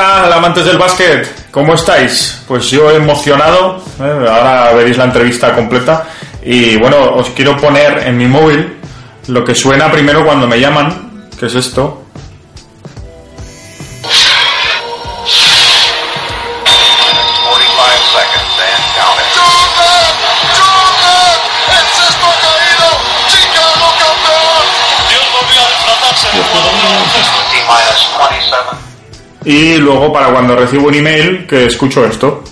tal, amantes del básquet? ¿Cómo estáis? Pues yo emocionado, ¿eh? ahora veréis la entrevista completa. Y bueno, os quiero poner en mi móvil lo que suena primero cuando me llaman, que es esto. Y luego para cuando recibo un email que escucho esto.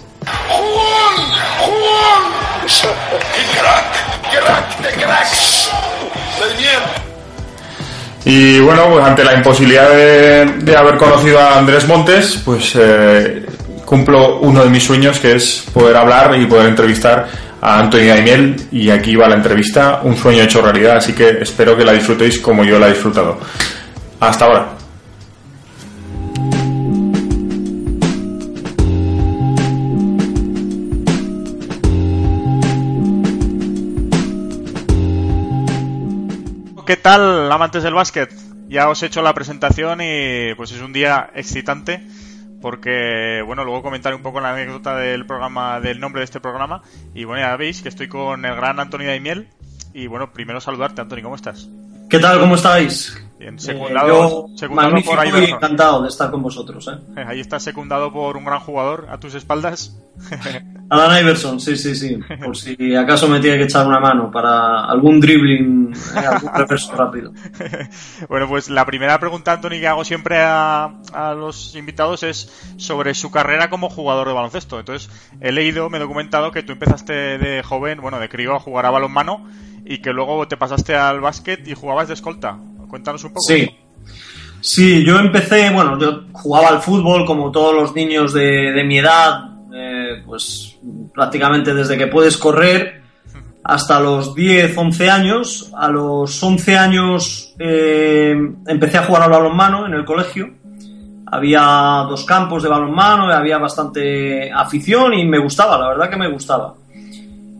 Y bueno, pues ante la imposibilidad de, haber conocido a Andrés Montes, pues eh, cumplo uno de mis sueños que es poder hablar y poder entrevistar a Antonio Daimiel y aquí va la entrevista, un sueño hecho realidad, así que espero que la disfrutéis como yo la he disfrutado. Hasta ahora. ¿Qué tal, amantes del básquet? Ya os he hecho la presentación y pues es un día excitante porque, bueno, luego comentaré un poco la anécdota del programa, del nombre de este programa y bueno, ya veis que estoy con el gran Antonio Daimiel y bueno, primero saludarte, Antonio, ¿cómo estás? ¿Qué tal? ¿Cómo estáis? Bien, eh, secundado, por ahí. encantado de estar con vosotros. ¿eh? Ahí está secundado por un gran jugador a tus espaldas. Alan Iverson, sí, sí, sí. Por si acaso me tiene que echar una mano para algún dribbling, eh, algún reverso rápido. bueno, pues la primera pregunta, Anthony, que hago siempre a, a, los invitados es sobre su carrera como jugador de baloncesto. Entonces, he leído, me he documentado que tú empezaste de joven, bueno, de crío a jugar a balonmano y que luego te pasaste al básquet y jugabas de escolta. Cuéntanos un poco. Sí. Sí, yo empecé, bueno, yo jugaba al fútbol como todos los niños de, mi edad, eh, pues prácticamente desde que puedes correr hasta los 10, 11 años. A los 11 años eh, empecé a jugar al balonmano en el colegio. Había dos campos de balonmano, había bastante afición y me gustaba, la verdad que me gustaba.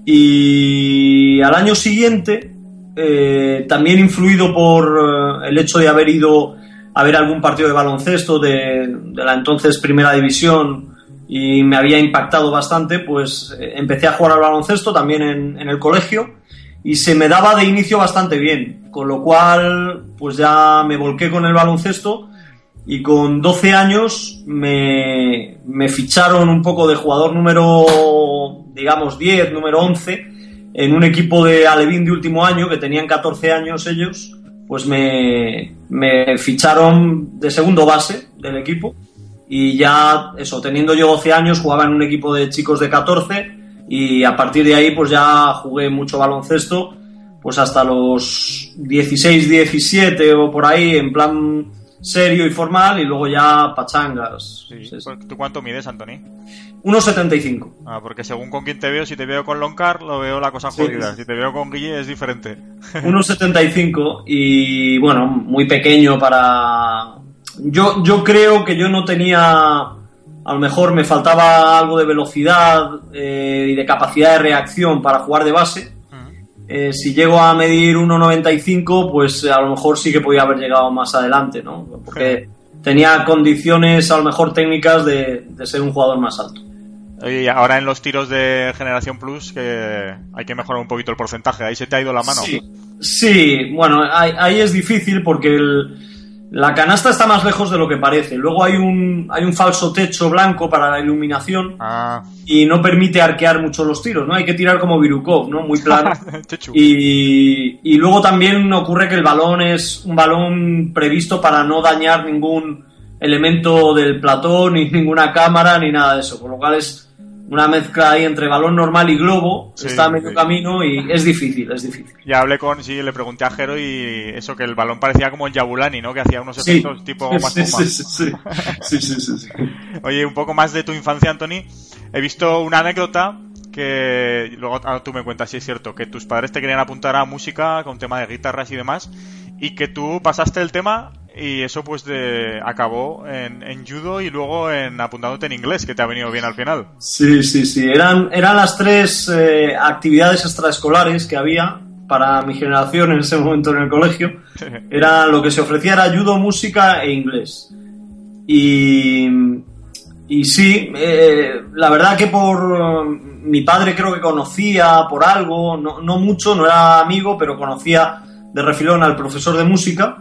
Y al año siguiente eh, también influido por eh, el hecho de haber ido a ver algún partido de baloncesto de, la entonces primera división y me había impactado bastante, pues eh, empecé a jugar al baloncesto también en, el colegio y se me daba de inicio bastante bien, con lo cual pues ya me volqué con el baloncesto y con 12 años me, me ficharon un poco de jugador número, digamos, 10, número 11 en un equipo de Alevín de último año, que tenían 14 años ellos, pues me, ficharon de segundo base del equipo. Y ya, eso, teniendo yo 12 años, jugaba en un equipo de chicos de 14 y a partir de ahí pues ya jugué mucho baloncesto, pues hasta los 16, 17 o por ahí, en plan serio y formal y luego ya pachangas. ¿Tú cuánto mides, Antoni? 1,75. Ah, porque según con quién te veo, si te veo con Loncar, lo veo la cosa jodida. Si te veo con Guille, es diferente. 1,75 y bueno, muy pequeño para. Yo, yo creo que yo no tenía. A lo mejor me faltaba algo de velocidad eh, y de capacidad de reacción para jugar de base. Eh, si llego a medir 1,95, pues a lo mejor sí que podía haber llegado más adelante, ¿no? Porque tenía condiciones, a lo mejor técnicas, de, de ser un jugador más alto. Y ahora en los tiros de Generación Plus que hay que mejorar un poquito el porcentaje. Ahí se te ha ido la mano. Sí, bueno, ahí, es difícil porque la canasta está más lejos de lo que parece. Luego hay un, hay un falso techo blanco para la iluminación ah. y no permite arquear mucho los tiros, ¿no? Hay que tirar como Virukov, ¿no? Muy plano. y, y luego también ocurre que el balón es un balón previsto para no dañar ningún elemento del platón, ni ninguna cámara, ni nada de eso. Por lo cual es una mezcla ahí entre balón normal y globo, está a medio camino y es difícil, es difícil. Ya hablé con, sí, le pregunté a Jero y eso, que el balón parecía como en Yabulani, ¿no? Que hacía unos efectos tipo más sí, sí, sí, sí, sí, sí, Oye, un poco más de tu infancia, Anthony. He visto una anécdota que luego tú me cuentas si es cierto, que tus padres te querían apuntar a música con tema de guitarras y demás, y que tú pasaste el tema y eso pues de, acabó en, en, judo y luego en apuntándote en inglés, que te ha venido bien al final. Sí, sí, sí. Eran, eran las tres eh, actividades extraescolares que había para mi generación en ese momento en el colegio. Era lo que se ofrecía era judo, música e inglés. Y, y sí, eh, la verdad que por mi padre creo que conocía por algo, no, no mucho, no era amigo, pero conocía de refilón al profesor de música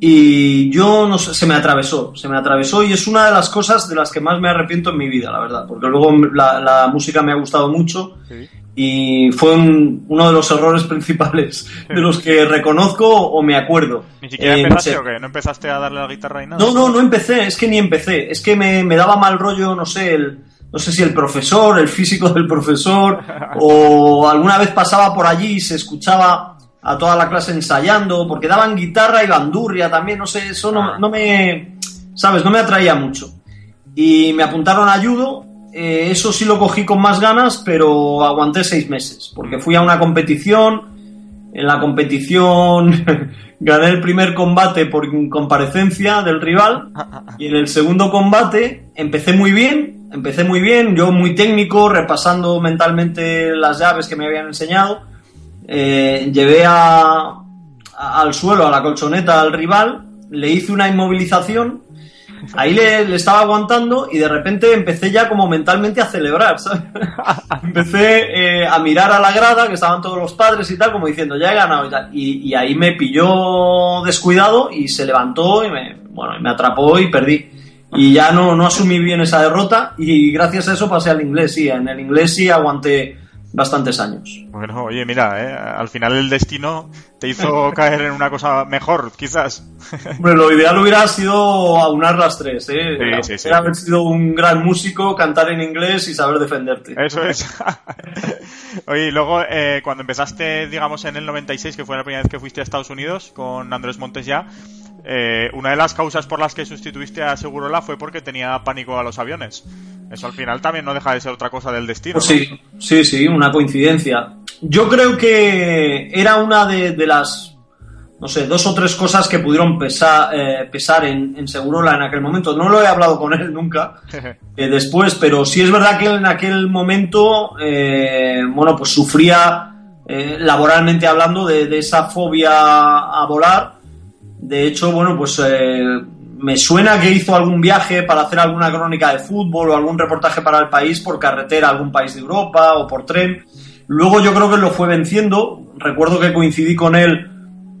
y yo no sé, se me atravesó, se me atravesó y es una de las cosas de las que más me arrepiento en mi vida, la verdad, porque luego la, la música me ha gustado mucho Sí. y fue un- uno de los errores principales de los que reconozco o me acuerdo. ¿Ni siquiera Eh, no empezaste sé. o qué? ¿No empezaste a darle la guitarra y nada? No, no, no empecé, es que ni empecé, es que me, me daba mal rollo, no sé, el, no sé si el profesor, el físico del profesor, o alguna vez pasaba por allí y se escuchaba a toda la clase ensayando, porque daban guitarra y bandurria también, no sé, eso no, no me, sabes, no me atraía mucho. Y me apuntaron a judo, eh, eso sí lo cogí con más ganas, pero aguanté seis meses, porque fui a una competición, en la competición gané el primer combate por comparecencia del rival y en el segundo combate empecé muy bien, empecé muy bien, yo muy técnico, repasando mentalmente las llaves que me habían enseñado. Eh, llevé a- a- al suelo, a la colchoneta al rival, le hice una inmovilización, ahí le, le estaba aguantando y de repente empecé ya como mentalmente a celebrar, ¿sabes? empecé eh, a mirar a la grada, que estaban todos los padres y tal, como diciendo, ya he ganado y tal. Y, y ahí me pilló descuidado y se levantó y me, bueno, me atrapó y perdí. Y ya no, no asumí bien esa derrota y gracias a eso pasé al inglés, sí. En el inglés sí aguanté bastantes años. Bueno, oye, mira, ¿eh? al final el destino te hizo caer en una cosa mejor, quizás. Hombre, lo ideal hubiera sido aunar las tres, ¿eh? Sí, sí, sí. haber sido un gran músico, cantar en inglés y saber defenderte. Eso es. Oye, y luego eh, cuando empezaste, digamos, en el 96, que fue la primera vez que fuiste a Estados Unidos con Andrés Montes ya, eh, una de las causas por las que sustituiste a Segurola fue porque tenía pánico a los aviones. Eso al final también no deja de ser otra cosa del destino. Pues ¿no? sí, sí, sí, una coincidencia. Yo creo que era una de, de las, no sé, dos o tres cosas que pudieron pesar, eh, pesar en, en Segurola en aquel momento. No lo he hablado con él nunca eh, después, pero sí es verdad que él en aquel momento, eh, bueno, pues sufría laboralmente hablando de, de esa fobia a volar. De hecho, bueno, pues eh, me suena que hizo algún viaje para hacer alguna crónica de fútbol o algún reportaje para el país por carretera a algún país de Europa o por tren. Luego yo creo que lo fue venciendo. Recuerdo que coincidí con él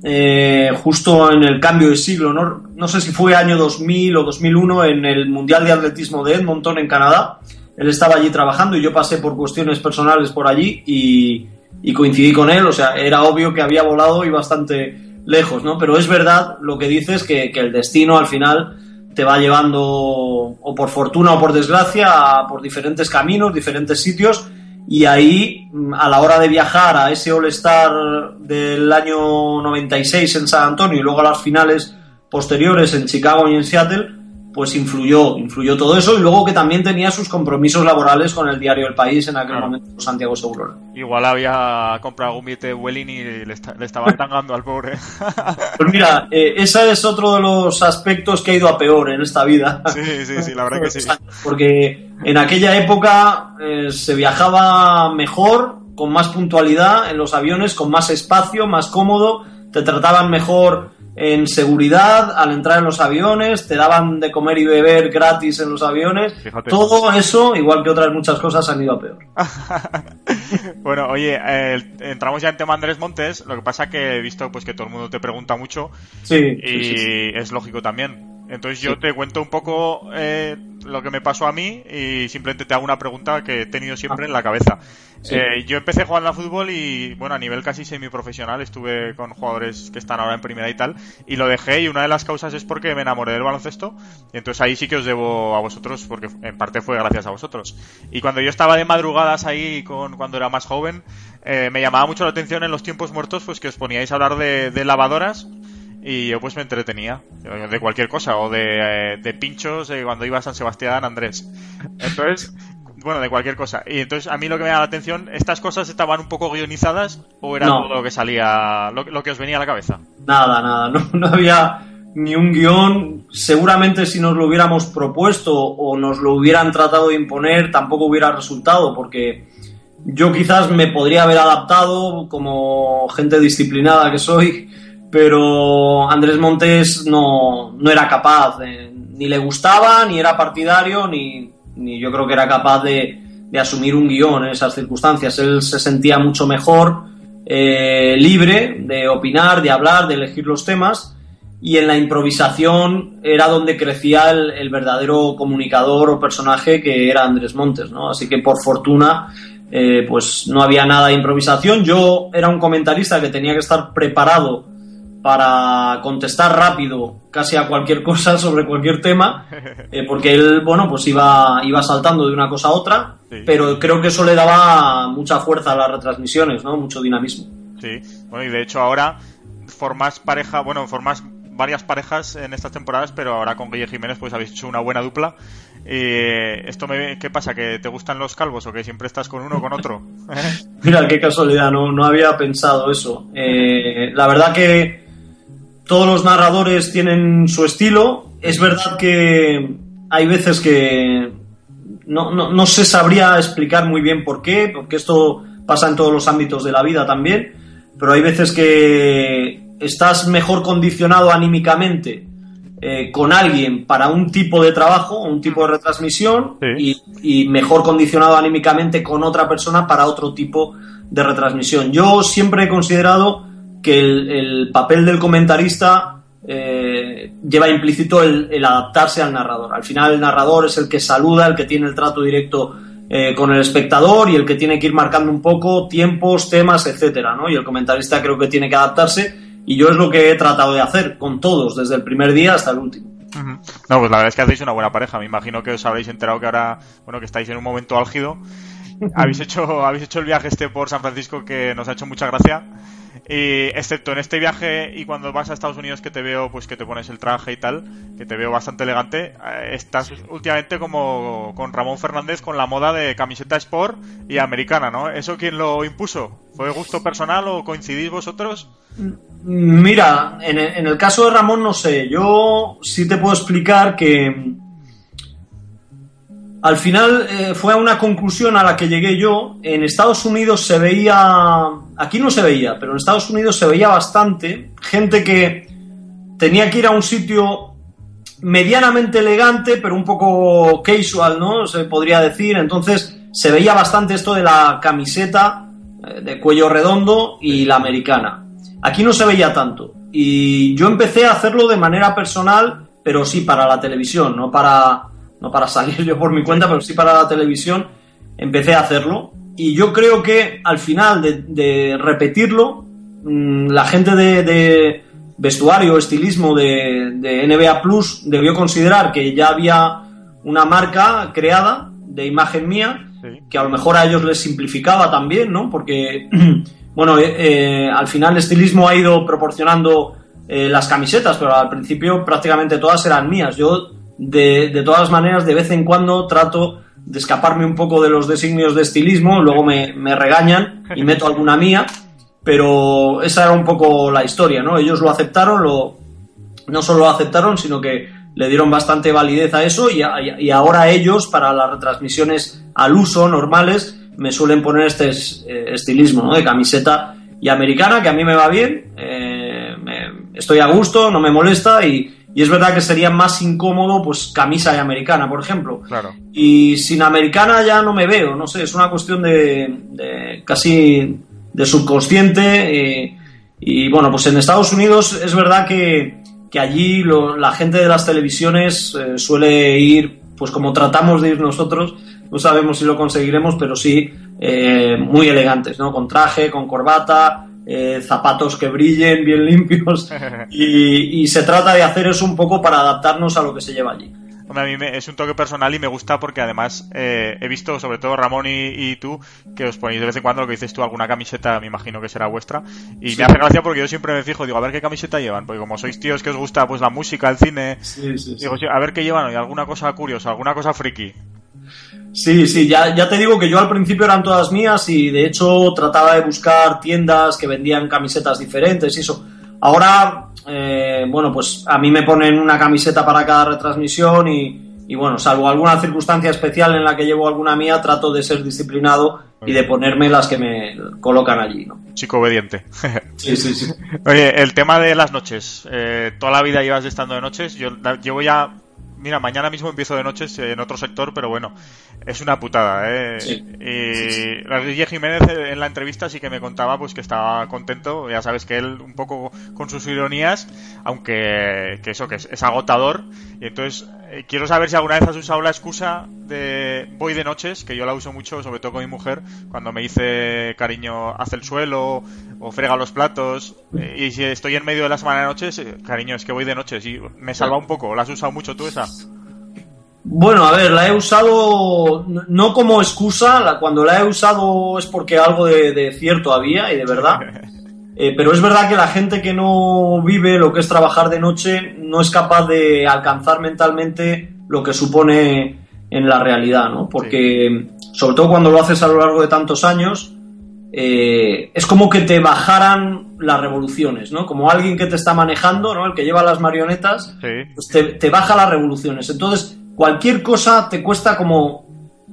eh, justo en el cambio de siglo, ¿no? no sé si fue año 2000 o 2001 en el Mundial de Atletismo de Edmonton en Canadá. Él estaba allí trabajando y yo pasé por cuestiones personales por allí y, y coincidí con él. O sea, era obvio que había volado y bastante lejos, ¿no? Pero es verdad lo que dices que, que el destino al final te va llevando o por fortuna o por desgracia por diferentes caminos, diferentes sitios y ahí mm, a la hora de viajar a ese All-Star del año 96 en San Antonio y luego a las finales posteriores en Chicago y en Seattle, pues influyó, influyó todo eso y luego que también tenía sus compromisos laborales con el diario El País en aquel Claro. momento, Santiago Segurola. Igual había comprado algún billete de Welling y le, esta- le estaban tangando al pobre. Pues mira, eh, ese es otro de los aspectos que ha ido a peor en esta vida. sí, sí, sí, la verdad que sí. Porque en aquella época eh, se viajaba mejor, con más puntualidad en los aviones, con más espacio, más cómodo, te trataban mejor en seguridad al entrar en los aviones, te daban de comer y beber gratis en los aviones. Fíjate. Todo eso, igual que otras muchas cosas, han ido a peor. bueno, oye, eh, entramos ya en tema Andrés Montes. Lo que pasa que he visto pues que todo el mundo te pregunta mucho Sí, y sí, sí, sí. es lógico también. Entonces yo te cuento un poco eh, lo que me pasó a mí y simplemente te hago una pregunta que he tenido siempre en la cabeza. Sí. Eh, yo empecé jugando a fútbol y, bueno, a nivel casi semiprofesional, estuve con jugadores que están ahora en primera y tal, y lo dejé y una de las causas es porque me enamoré del baloncesto, y entonces ahí sí que os debo a vosotros, porque en parte fue gracias a vosotros. Y cuando yo estaba de madrugadas ahí, con, cuando era más joven, eh, me llamaba mucho la atención en los tiempos muertos, pues que os poníais a hablar de, de lavadoras, y yo pues me entretenía de cualquier cosa o de, eh, de pinchos eh, cuando iba a San Sebastián Andrés entonces bueno de cualquier cosa y entonces a mí lo que me da la atención estas cosas estaban un poco guionizadas o era No. todo lo que salía lo, lo que os venía a la cabeza Nada, nada, no, no había ni un guion. Seguramente si nos lo hubiéramos propuesto o nos lo hubieran tratado de imponer, tampoco hubiera resultado, porque yo quizás me podría haber adaptado como gente disciplinada que soy, pero Andrés Montes no, no era capaz, ni le gustaba, ni era partidario, ni, yo creo que era capaz de, asumir un guion en esas circunstancias. Él se sentía mucho mejor, eh, libre de opinar, de hablar, de elegir los temas y en la improvisación era donde crecía el, el, verdadero comunicador o personaje que era Andrés Montes, ¿no? Así que por fortuna eh, pues no había nada de improvisación. Yo era un comentarista que tenía que estar preparado para contestar rápido casi a cualquier cosa sobre cualquier tema, eh, porque él, bueno, pues iba, iba saltando de una cosa a otra, sí. pero creo que eso le daba mucha fuerza a las retransmisiones, ¿no? Mucho dinamismo. Sí, bueno, y de hecho ahora formas pareja, bueno, formas varias parejas en estas temporadas, pero ahora con Guille Jiménez pues habéis hecho una buena dupla. Eh, ¿Esto me, qué pasa? ¿Que te gustan los calvos o que siempre estás con uno o con otro? Mira, qué casualidad, no, no había pensado eso. Eh, la verdad que todos los narradores tienen su estilo. Es verdad que hay veces que no, no, no se sabría explicar muy bien por qué, porque esto pasa en todos los ámbitos de la vida también, pero hay veces que estás mejor condicionado anímicamente eh, con alguien para un tipo de trabajo, un tipo de retransmisión, sí. y, y, mejor condicionado anímicamente con otra persona para otro tipo de retransmisión. Yo siempre he considerado que el, el papel del comentarista eh, lleva implícito el, el, adaptarse al narrador. Al final el narrador es el que saluda, el que tiene el trato directo eh, con el espectador y el que tiene que ir marcando un poco tiempos, temas, etcétera, ¿no? Y el comentarista creo que tiene que adaptarse y yo es lo que he tratado de hacer con todos, desde el primer día hasta el último. Uh -huh. No, pues la verdad es que hacéis una buena pareja. Me imagino que os habréis enterado que ahora, bueno, que estáis en un momento álgido. habéis hecho, habéis hecho el viaje este por San Francisco que nos ha hecho mucha gracia. Y excepto en este viaje y cuando vas a Estados Unidos que te veo, pues que te pones el traje y tal, que te veo bastante elegante, eh, estás últimamente como con Ramón Fernández con la moda de camiseta sport y americana, ¿no? ¿Eso quién lo impuso? ¿Fue gusto personal o coincidís vosotros? Mira, en el, en el caso de Ramón no sé, yo sí te puedo explicar que al final eh, fue a una conclusión a la que llegué yo. En Estados Unidos se veía, aquí no se veía, pero en Estados Unidos se veía bastante gente que tenía que ir a un sitio medianamente elegante, pero un poco casual, ¿no? Se podría decir. Entonces se veía bastante esto de la camiseta eh, de cuello redondo y la americana. Aquí no se veía tanto. Y yo empecé a hacerlo de manera personal, pero sí para la televisión, no para no para salir yo por mi cuenta, pero sí para la televisión, empecé a hacerlo. Y yo creo que al final de, de repetirlo, mmm, la gente de, de, vestuario, estilismo de, de, NBA Plus debió considerar que ya había una marca creada de imagen mía, sí. que a lo mejor a ellos les simplificaba también, ¿no? Porque, bueno, eh, eh, al final el estilismo ha ido proporcionando eh, las camisetas, pero al principio prácticamente todas eran mías. Yo de, de, todas maneras, de vez en cuando trato de escaparme un poco de los designios de estilismo, luego me, me regañan y meto alguna mía, pero esa era un poco la historia, ¿no? Ellos lo aceptaron, lo, no solo lo aceptaron, sino que le dieron bastante validez a eso y, a, y ahora ellos, para las retransmisiones al uso normales, me suelen poner este eh, estilismo, ¿no? De camiseta y americana, que a mí me va bien, eh, estoy a gusto, no me molesta y, y es verdad que sería más incómodo, pues, camisa y americana, por ejemplo. Claro. Y sin americana ya no me veo, no sé, es una cuestión de, de casi de subconsciente. Eh, y bueno, pues en Estados Unidos es verdad que, que allí lo, la gente de las televisiones eh, suele ir, pues como tratamos de ir nosotros, no sabemos si lo conseguiremos, pero sí eh, muy elegantes, ¿no? Con traje, con corbata, eh, zapatos que brillen, bien limpios, y, y, se trata de hacer eso un poco para adaptarnos a lo que se lleva allí. Hombre, a mí me, es un toque personal y me gusta porque además eh, he visto, sobre todo Ramón y, y, tú, que os ponéis de vez en cuando lo que dices tú, alguna camiseta, me imagino que será vuestra, y sí. me hace gracia porque yo siempre me fijo, digo, a ver qué camiseta llevan, porque como sois tíos que os gusta pues la música, el cine, sí, sí, digo, a ver qué llevan, y alguna cosa curiosa, alguna cosa friki. Sí, sí, ya, ya te digo que yo al principio eran todas mías y de hecho trataba de buscar tiendas que vendían camisetas diferentes y eso. Ahora, eh, bueno, pues a mí me ponen una camiseta para cada retransmisión y, y, bueno, salvo alguna circunstancia especial en la que llevo alguna mía, trato de ser disciplinado y de ponerme las que me colocan allí, ¿no? Chico obediente. sí, sí, sí. Oye, el tema de las noches. Eh, toda la vida llevas estando de noches. Yo llevo ya mira, mañana mismo empiezo de noches en otro sector, pero bueno, es una putada, ¿eh? Sí. Y Jiménez en la entrevista sí que me contaba pues que estaba contento, ya sabes que él un poco con sus ironías, aunque que eso que es, agotador, y entonces eh, quiero saber si alguna vez has usado la excusa de voy de noches, que yo la uso mucho, sobre todo con mi mujer, cuando me dice cariño, hace el suelo o frega los platos, eh, y si estoy en medio de la semana de noches, eh, cariño, es que voy de noches y me salva un poco, ¿la has usado mucho tú esa? Bueno, a ver, la he usado no como excusa, cuando la he usado es porque algo de, cierto había y de verdad. Eh, pero es verdad que la gente que no vive lo que es trabajar de noche no es capaz de alcanzar mentalmente lo que supone en la realidad, ¿no? Porque, sobre todo cuando lo haces a lo largo de tantos años, eh, es como que te bajaran las revoluciones, ¿no? Como alguien que te está manejando, ¿no? El que lleva las marionetas, pues te, te baja las revoluciones. Entonces, cualquier cosa te cuesta como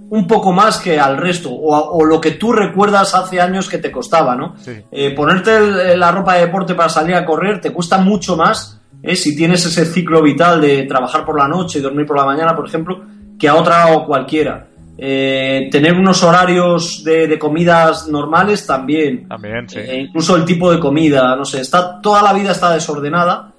un poco más que al resto, o, lo que tú recuerdas hace años que te costaba, ¿no? Eh, ponerte la ropa de deporte para salir a correr te cuesta mucho más ¿eh? si tienes ese ciclo vital de trabajar por la noche y dormir por la mañana, por ejemplo, que a otra o cualquiera. Eh, tener unos horarios de, comidas normales también. También, sí. incluso el tipo de comida, no sé, está, toda la vida está desordenada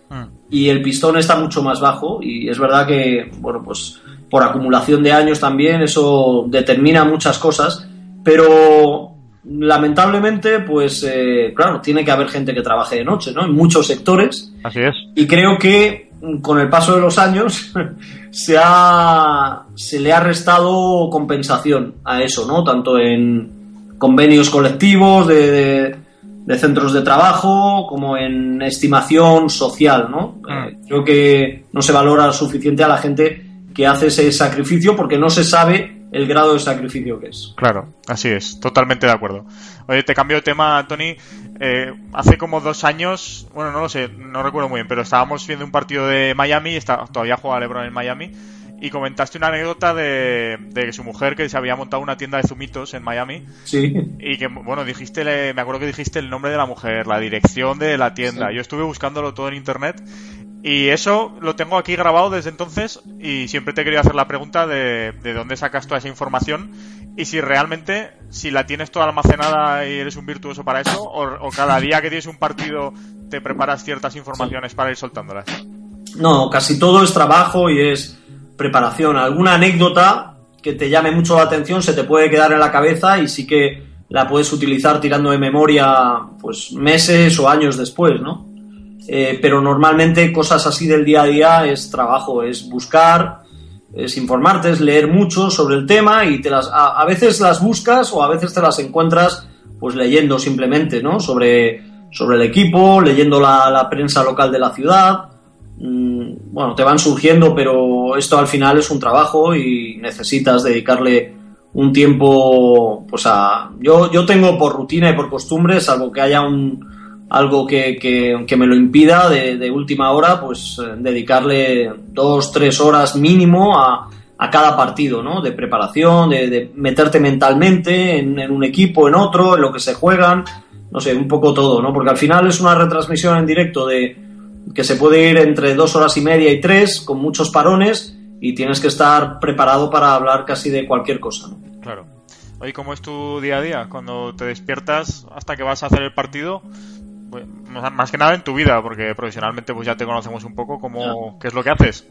y el pistón está mucho más bajo y es verdad que, bueno, pues por acumulación de años también eso determina muchas cosas, pero lamentablemente, pues eh, claro, tiene que haber gente que trabaje de noche, ¿no? En muchos sectores. Así es. Y creo que con el paso de los años se, ha, se le ha restado compensación a eso, ¿no? Tanto en convenios colectivos de de centros de trabajo como en estimación social, ¿no? Ah. Eh, creo que no se valora suficiente a la gente que hace ese sacrificio porque no se sabe el grado de sacrificio que es. Claro, así es, totalmente de acuerdo. Oye, te cambio de tema, Tony. Eh, hace como dos años, bueno, no lo sé, no recuerdo muy bien, pero estábamos viendo un partido de Miami, está, todavía juega LeBron en Miami, y comentaste una anécdota de, de, su mujer que se había montado una tienda de zumitos en Miami. Sí. Y que, bueno, dijiste, me acuerdo que dijiste el nombre de la mujer, la dirección de la tienda. Yo estuve buscándolo todo en internet y eso lo tengo aquí grabado desde entonces y siempre te quería hacer la pregunta de, de dónde sacas toda esa información y si realmente, si la tienes toda almacenada y eres un virtuoso para eso o, cada día que tienes un partido te preparas ciertas informaciones para ir soltándolas. No, casi todo es trabajo y es preparación. Alguna anécdota que te llame mucho la atención se te puede quedar en la cabeza y sí que la puedes utilizar tirando de memoria pues meses o años después, ¿no? Eh, pero normalmente cosas así del día a día es trabajo, es buscar, es informarte, es leer mucho sobre el tema y te las, a, veces las buscas o a veces te las encuentras pues leyendo simplemente, ¿no? Sobre, sobre el equipo, leyendo la, la prensa local de la ciudad, Mm, bueno, te van surgiendo, pero esto al final es un trabajo y necesitas dedicarle un tiempo, pues a... Yo, yo tengo por rutina y por costumbre, salvo que haya un, algo que, que, me lo impida de, última hora, pues eh, dedicarle dos, tres horas mínimo a, a cada partido, ¿no? De preparación, de, meterte mentalmente en, en, un equipo, en otro, en lo que se juegan, no sé, un poco todo, ¿no? Porque al final es una retransmisión en directo de que se puede ir entre dos horas y media y tres, con muchos parones, y tienes que estar preparado para hablar casi de cualquier cosa. ¿no? Claro. Oye, ¿cómo es tu día a día? Cuando te despiertas hasta que vas a hacer el partido, pues, más que nada en tu vida, porque profesionalmente pues ya te conocemos un poco, ¿cómo, ¿qué es lo que haces?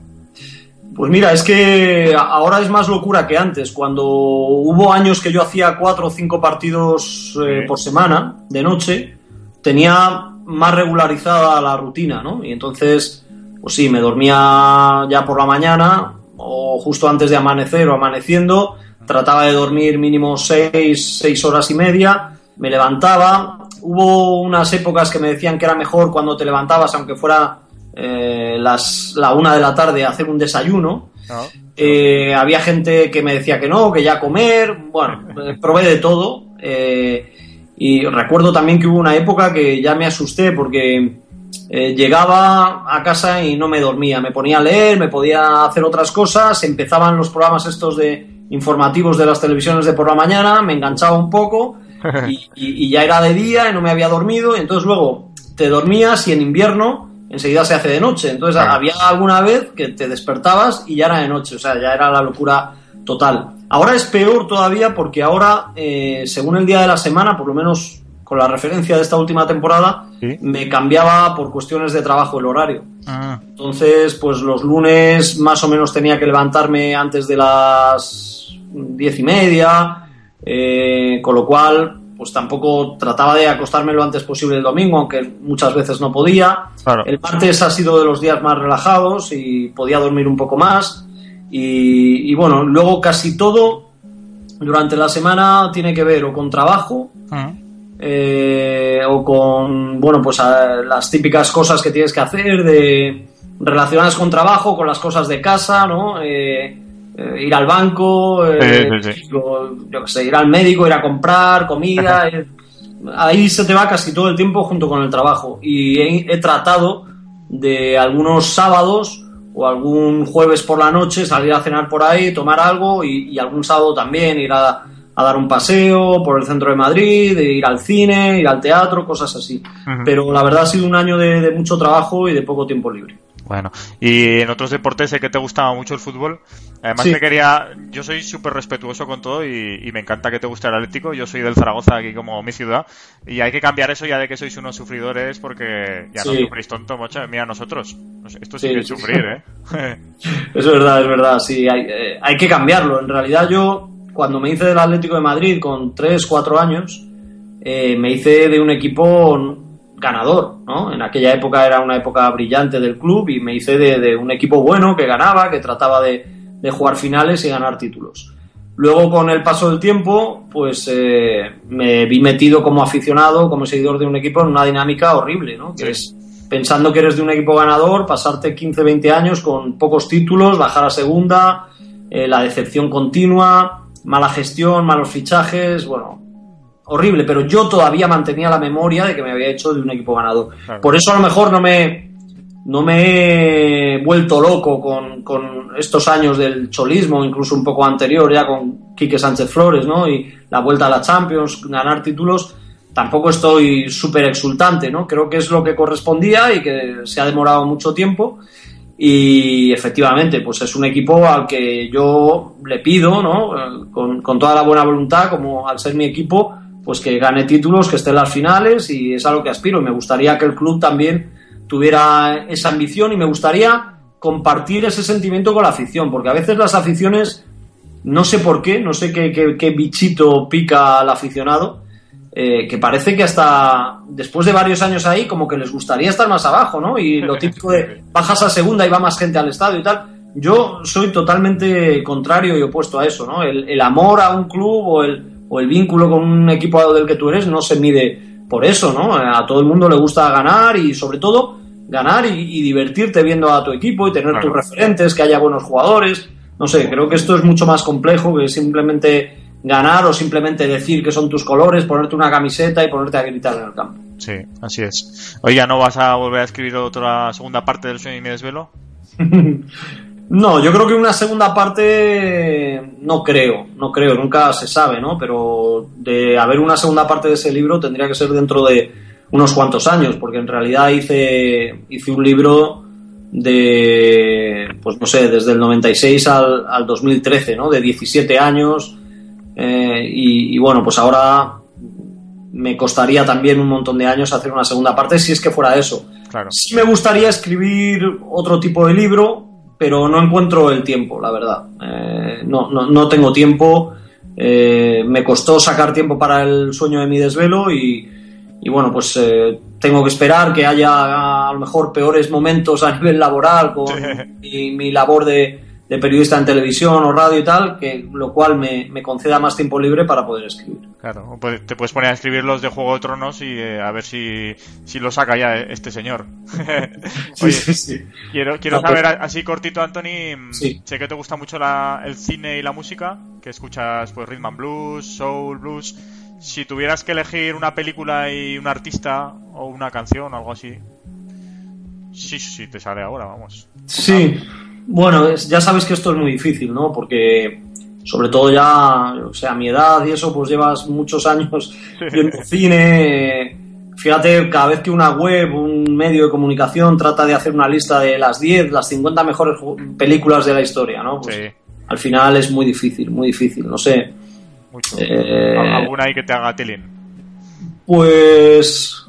Pues mira, es que ahora es más locura que antes. Cuando hubo años que yo hacía cuatro o cinco partidos eh, por semana, de noche, tenía más regularizada la rutina, ¿no? Y entonces, pues sí, me dormía ya por la mañana o justo antes de amanecer o amaneciendo, trataba de dormir mínimo seis, seis horas y media, me levantaba, hubo unas épocas que me decían que era mejor cuando te levantabas, aunque fuera eh, las, la una de la tarde, hacer un desayuno. Ah. Eh, había gente que me decía que no, que ya comer, bueno, probé de todo. Eh, y recuerdo también que hubo una época que ya me asusté porque eh, llegaba a casa y no me dormía, me ponía a leer, me podía hacer otras cosas, empezaban los programas estos de informativos de las televisiones de por la mañana, me enganchaba un poco y, ya era de día y no me había dormido, y entonces luego te dormías y en invierno enseguida se hace de noche. Entonces había alguna vez que te despertabas y ya era de noche, o sea, ya era la locura total. Ahora es peor todavía porque ahora, eh, según el día de la semana, por lo menos con la referencia de esta última temporada, me cambiaba por cuestiones de trabajo el horario. Ah. Entonces, pues los lunes más o menos tenía que levantarme antes de las diez y media, eh, con lo cual pues tampoco trataba de acostarme lo antes posible el domingo, aunque muchas veces no podía. El martes ha sido de los días más relajados y podía dormir un poco más. Y, bueno, luego casi todo durante la semana tiene que ver o con trabajo eh, o con, bueno, pues las típicas cosas que tienes que hacer de relacionadas con trabajo, con las cosas de casa, ¿no? Eh, eh, ir al banco, eh, yo sé, ir al médico, ir a comprar comida. Eh, ahí se te va casi todo el tiempo junto con el trabajo. Y he, tratado de algunos sábados o algún jueves por la noche salir a cenar por ahí, tomar algo y, algún sábado también ir a, dar un paseo por el centro de Madrid, ir al cine, ir al teatro, cosas así. Pero la verdad ha sido un año de mucho trabajo y de poco tiempo libre. Bueno, y en otros deportes sé que te gustaba mucho el fútbol. Además te quería, yo soy súper respetuoso con todo y, me encanta que te guste el Atlético. Yo soy del Zaragoza aquí como mi ciudad y hay que cambiar eso ya de que sois unos sufridores porque ya no sufrís tonto, mocha. Mira nosotros, esto sí, que es sufrir, ¿eh? es verdad, es verdad, sí, hay, eh, hay que cambiarlo. En realidad yo cuando me hice del Atlético de Madrid con 3, 4 años, eh, me hice de un equipo ganador, ¿no? En aquella época era una época brillante del club y me hice de, un equipo bueno que ganaba, que trataba de, jugar finales y ganar títulos. Luego, con el paso del tiempo, pues eh, me vi metido como aficionado, como seguidor de un equipo en una dinámica horrible, ¿no? Que es pensando que eres de un equipo ganador, pasarte 15, 20 años con pocos títulos, bajar a segunda, eh, la decepción continua, mala gestión, malos fichajes, bueno, horrible, pero yo todavía mantenía la memoria de que me había hecho de un equipo ganador. Por eso a lo mejor no me, no me he vuelto loco con, estos años del cholismo, incluso un poco anterior ya con Quique Sánchez Flores, ¿no? Y la vuelta a la Champions, ganar títulos. Tampoco estoy súper exultante, ¿no? Creo que es lo que correspondía y que se ha demorado mucho tiempo. Y efectivamente, pues es un equipo al que yo le pido, ¿no? Con, con toda la buena voluntad, como al ser mi equipo, pues que gane títulos, que esté en las finales y es a lo que aspiro. Me gustaría que el club también tuviera esa ambición y me gustaría compartir ese sentimiento con la afición, porque a veces las aficiones, no sé por qué, no sé qué, bichito pica al aficionado, eh, que parece que hasta después de varios años ahí, como que les gustaría estar más abajo, ¿no? Y lo típico de bajas a segunda y va más gente al estadio y tal. Yo soy totalmente contrario y opuesto a eso, ¿no? el amor a un club o el, o el vínculo con un equipo del que tú eres no se mide por eso, ¿no? A todo el mundo le gusta ganar y sobre todo ganar y, divertirte viendo a tu equipo y tener tus referentes, que haya buenos jugadores. No sé, creo que esto es mucho más complejo que simplemente ganar o simplemente decir que son tus colores, ponerte una camiseta y ponerte a gritar en el campo. Sí, así es. Oye, ¿no vas a volver a escribir otra segunda parte del sueño y mi desvelo? No, yo creo que una segunda parte no creo, no creo, nunca se sabe, ¿no? Pero de haber una segunda parte de ese libro tendría que ser dentro de unos cuantos años, porque en realidad hice, hice un libro de, pues no sé, desde el 96 al, al 2013, ¿no? De 17 años. Eh, y, bueno, pues ahora me costaría también un montón de años hacer una segunda parte si es que fuera eso. Claro. Sí me gustaría escribir otro tipo de libro, pero no encuentro el tiempo, la verdad. Eh, no, no, no, tengo tiempo. Eh, me costó sacar tiempo para el sueño de mi desvelo y, y bueno, pues eh, tengo que esperar que haya a lo mejor peores momentos a nivel laboral con mi labor de, de periodista en televisión o radio y tal, que lo cual me, conceda más tiempo libre para poder escribir. Claro, te puedes poner a escribir los de Juego de Tronos y eh, a ver si, si lo saca ya este señor. Oye, quiero, quiero saber así cortito, Anthony, sé que te gusta mucho el cine y la música, que escuchas pues rhythm and blues, soul, blues. Si tuvieras que elegir una película y un artista o una canción o algo así, sí, sí, te sale ahora, vamos. Sí. Bueno, ya sabes que esto es muy difícil, ¿no? Porque sobre todo ya, o sea, a mi edad y eso, pues llevas muchos años viendo cine, fíjate, cada vez que una web, un medio de comunicación trata de hacer una lista de las 10, las 50 mejores películas de la historia, ¿no? Pues, Al final es muy difícil, muy difícil, no sé. Mucho. Eh, ¿Alguna ahí que te haga tilín? Pues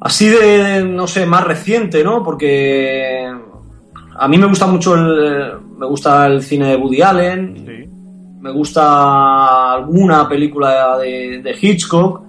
así de, no sé, más reciente, ¿no? Porque a mí me gusta mucho el, me gusta el cine de Woody Allen, me gusta alguna película de, Hitchcock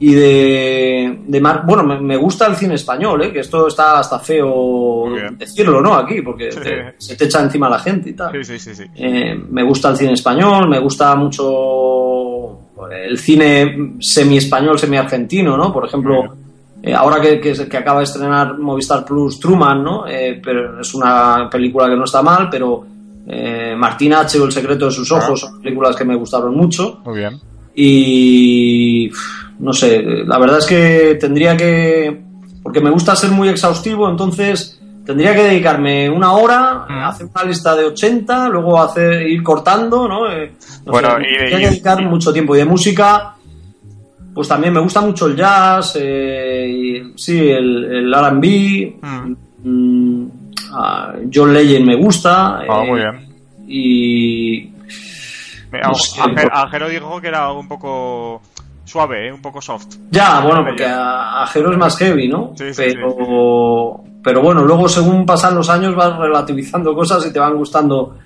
y de, de bueno, me, gusta el cine español, ¿eh? que esto está hasta feo decirlo, ¿no? Aquí, porque se te echa encima la gente y tal. Sí, sí, sí, eh, me gusta el cine español, me gusta mucho el cine semi-español, semi-argentino, ¿no? Por ejemplo, eh, ahora que, que, acaba de estrenar Movistar Plus Truman, ¿no? Eh, pero es una película que no está mal, pero eh, Martín H. o El secreto de sus ojos son películas que me gustaron mucho. Muy bien. Y no sé, la verdad es que tendría que. Porque me gusta ser muy exhaustivo, entonces tendría que dedicarme una hora, hacer una lista de 80, luego hacer ir cortando, ¿no? bueno, y, que dedicar mucho tiempo. Y de música, pues también me gusta mucho el jazz, eh, sí, el, el RB, mm. mm John Legend me gusta. Ah, muy eh, bien. Y. Ajero dijo que era un poco suave, ¿eh? un poco soft. Ya, bueno, porque Ajero es más heavy, ¿no? Sí, sí, pero, pero bueno, luego según pasan los años vas relativizando cosas y te van gustando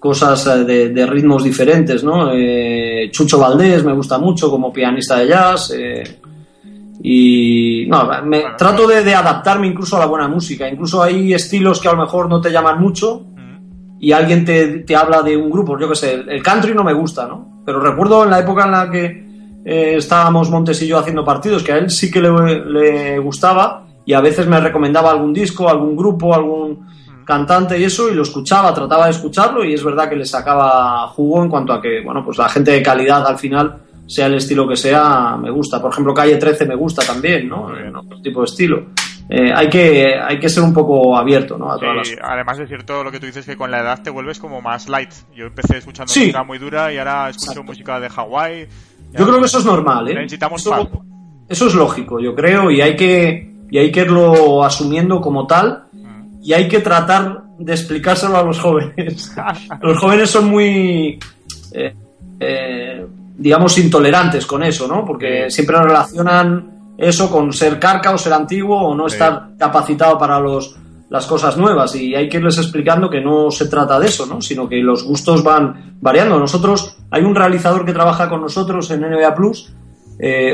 cosas eh, de, ritmos diferentes, ¿no? Eh, Chucho Valdés me gusta mucho como pianista de jazz. Eh, y no, me, trato de, adaptarme incluso a la buena música. Incluso hay estilos que a lo mejor no te llaman mucho y alguien te, te habla de un grupo. Yo qué sé, el country no me gusta, ¿no? Pero recuerdo en la época en la que estábamos Montes y yo haciendo partidos que a él sí que le, le gustaba y a veces me recomendaba algún disco, algún grupo, algún cantante y eso, y lo escuchaba, trataba de escucharlo y es verdad que le sacaba jugo en cuanto a que, bueno, pues la gente de calidad al final, sea el estilo que sea, me gusta. Por ejemplo, Calle 13 me gusta también, ¿no? En otro tipo de estilo. Eh, hay, que, hay que ser un poco abierto, ¿no? A Además es cierto lo que tú dices que con la edad te vuelves como más light. Yo empecé escuchando música muy dura y ahora escucho música de Hawái. Yo creo que eso es normal, ¿eh? Necesitamos eso, eso es lógico, yo creo, y hay que, y hay que irlo asumiendo como tal y hay que tratar de explicárselo a los jóvenes. los jóvenes son muy, eh, eh, digamos, intolerantes con eso, ¿no? Porque siempre relacionan eso con ser carca o ser antiguo o no estar capacitado para los, las cosas nuevas y hay que irles explicando que no se trata de eso, ¿no? sino que los gustos van variando. Nosotros, hay un realizador que trabaja con nosotros en NBA Plus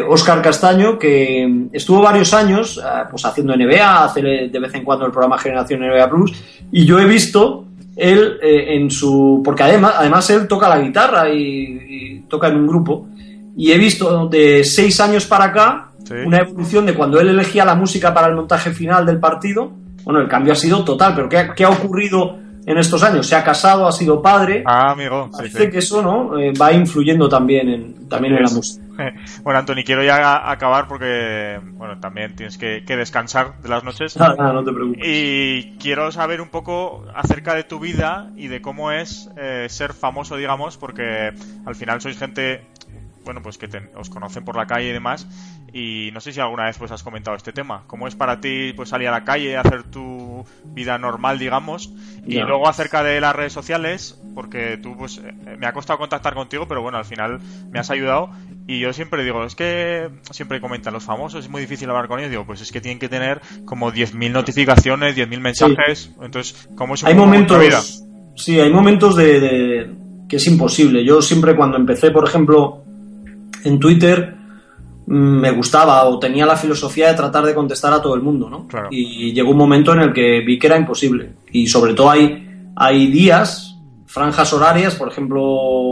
Oscar eh, Castaño, que estuvo varios años eh, pues haciendo NBA, hace de vez en cuando el programa Generación NBA Plus, y yo he visto él eh, en su. porque además, además él toca la guitarra y, toca en un grupo, y he visto de seis años para acá una evolución de cuando él elegía la música para el montaje final del partido. Bueno, el cambio ha sido total, pero ¿qué, qué ha ocurrido? En estos años. Se ha casado, ha sido padre. Ah, amigo. Parece que eso no va influyendo también en, también en la música. Bueno, Anthony, quiero ya acabar porque, bueno, también tienes que, descansar de las noches. Ah, no te preocupes. Y quiero saber un poco acerca de tu vida y de cómo es eh, ser famoso, digamos, porque al final sois gente, bueno, pues que os conocen por la calle y demás. Y no sé si alguna vez pues has comentado este tema. ¿Cómo es para ti pues salir a la calle, hacer tu vida normal, digamos? Y luego acerca de las redes sociales, porque tú pues eh, me ha costado contactar contigo, pero bueno, al final me has ayudado. Y yo siempre digo, es que siempre comentan los famosos, es muy difícil hablar con ellos. Digo, pues es que tienen que tener como 10.000 notificaciones, 10.000 mensajes. Entonces, ¿cómo es un Hay momentos, sí, hay momentos de, que es imposible. Yo siempre cuando empecé, por ejemplo, en Twitter, mm, me gustaba o tenía la filosofía de tratar de contestar a todo el mundo, ¿no? Y llegó un momento en el que vi que era imposible. Y sobre todo hay, hay días, franjas horarias, por ejemplo,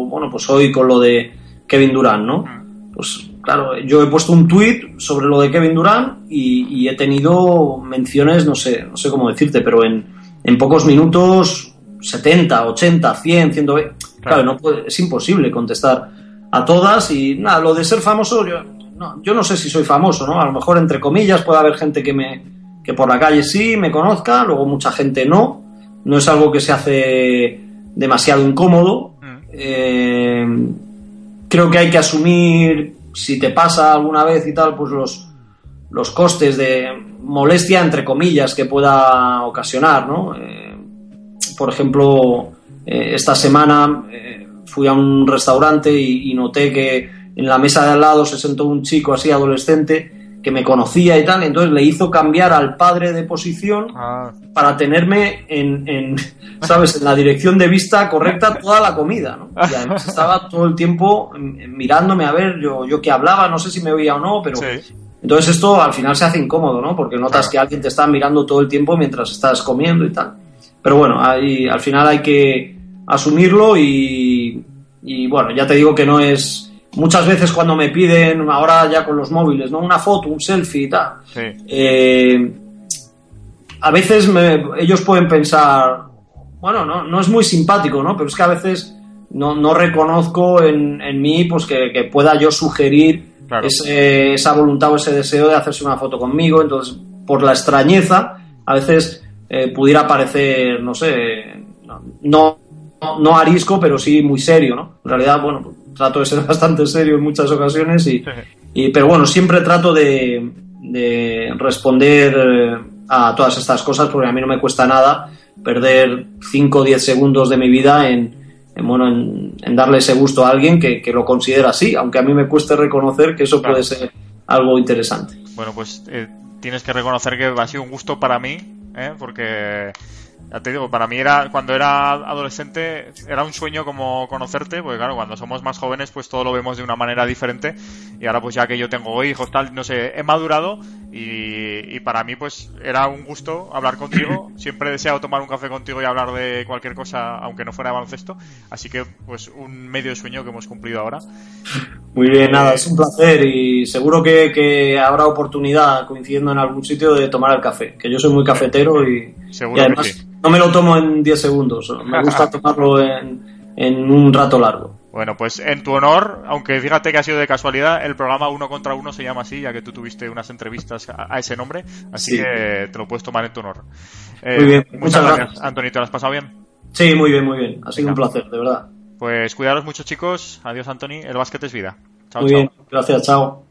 bueno, pues hoy con lo de Kevin Durant, ¿no? Mm pues claro, yo he puesto un tweet sobre lo de Kevin Durant y, he tenido menciones, no sé, no sé cómo decirte, pero en, en pocos minutos 70, 80, 100, 120. Claro, no es imposible contestar a todas y nada, lo de ser famoso, yo no, yo no sé si soy famoso, ¿no? A lo mejor entre comillas puede haber gente que me que por la calle sí me conozca, luego mucha gente no. No es algo que se hace demasiado incómodo. Mm. Eh, creo que hay que asumir, si te pasa alguna vez y tal, pues los, los costes de molestia, entre comillas, que pueda ocasionar, ¿no? Eh, por ejemplo, eh, esta semana fui a un restaurante y, y noté que en la mesa de al lado se sentó un chico así adolescente que me conocía y tal, entonces le hizo cambiar al padre de posición Ah, para tenerme en, en, ¿sabes? en la dirección de vista correcta toda la comida, ¿no? Y además estaba todo el tiempo mirándome a ver yo, yo qué hablaba, no sé si me oía o no, pero sí. entonces esto al final se hace incómodo, ¿no? Porque notas Claro. que alguien te está mirando todo el tiempo mientras estás comiendo y tal. Pero bueno, ahí, al final hay que asumirlo y, y bueno, ya te digo que no es... Muchas veces cuando me piden, ahora ya con los móviles, ¿no? Una foto, un selfie y tal, Sí. eh, a veces me- ellos pueden pensar, bueno, no, no es muy simpático, ¿no? Pero es que a veces no, no reconozco en, en mí pues que, que pueda yo sugerir Claro. ese- esa voluntad o ese deseo de hacerse una foto conmigo. Entonces, por la extrañeza, a veces eh, pudiera parecer, no sé, no, no, no arisco, pero sí muy serio, ¿no? En realidad, bueno, trato de ser bastante serio en muchas ocasiones y, y, pero bueno, siempre trato de, de responder eh, a todas estas cosas porque a mí no me cuesta nada perder 5 o 10 segundos de mi vida en, en, bueno, en, en darle ese gusto a alguien que, que lo considera así, aunque a mí me cueste reconocer que eso Claro. puede ser algo interesante. Bueno, pues eh, tienes que reconocer que ha sido un gusto para mí, ¿eh? porque ya te digo, para mí era cuando era adolescente era un sueño como conocerte, porque claro, cuando somos más jóvenes pues todo lo vemos de una manera diferente y ahora pues ya que yo tengo hijos tal, no sé, he madurado y, y para mí pues era un gusto hablar contigo, siempre he deseado tomar un café contigo y hablar de cualquier cosa aunque no fuera de baloncesto, así que pues un medio sueño que hemos cumplido ahora. Muy bien, nada, es un placer y seguro que, que habrá oportunidad coincidiendo en algún sitio de tomar el café, que yo soy muy cafetero y, Seguro y además que sí. no me lo tomo en 10 segundos, me gusta tomarlo en, en un rato largo. Bueno, pues en tu honor, aunque fíjate que ha sido de casualidad, el programa Uno contra Uno se llama así, ya que tú tuviste unas entrevistas a, a ese nombre, así Sí. que te lo puedes tomar en tu honor. Eh, Muy bien, muchas muchas gracias, gracias. Antonio, ¿te lo has pasado bien? Sí, muy bien, muy bien, ha sido Venga. un placer, de verdad. Pues cuidaros mucho, chicos. Adiós, Anthony. El básquet es vida. Chao, muy chao. bien, gracias, chao.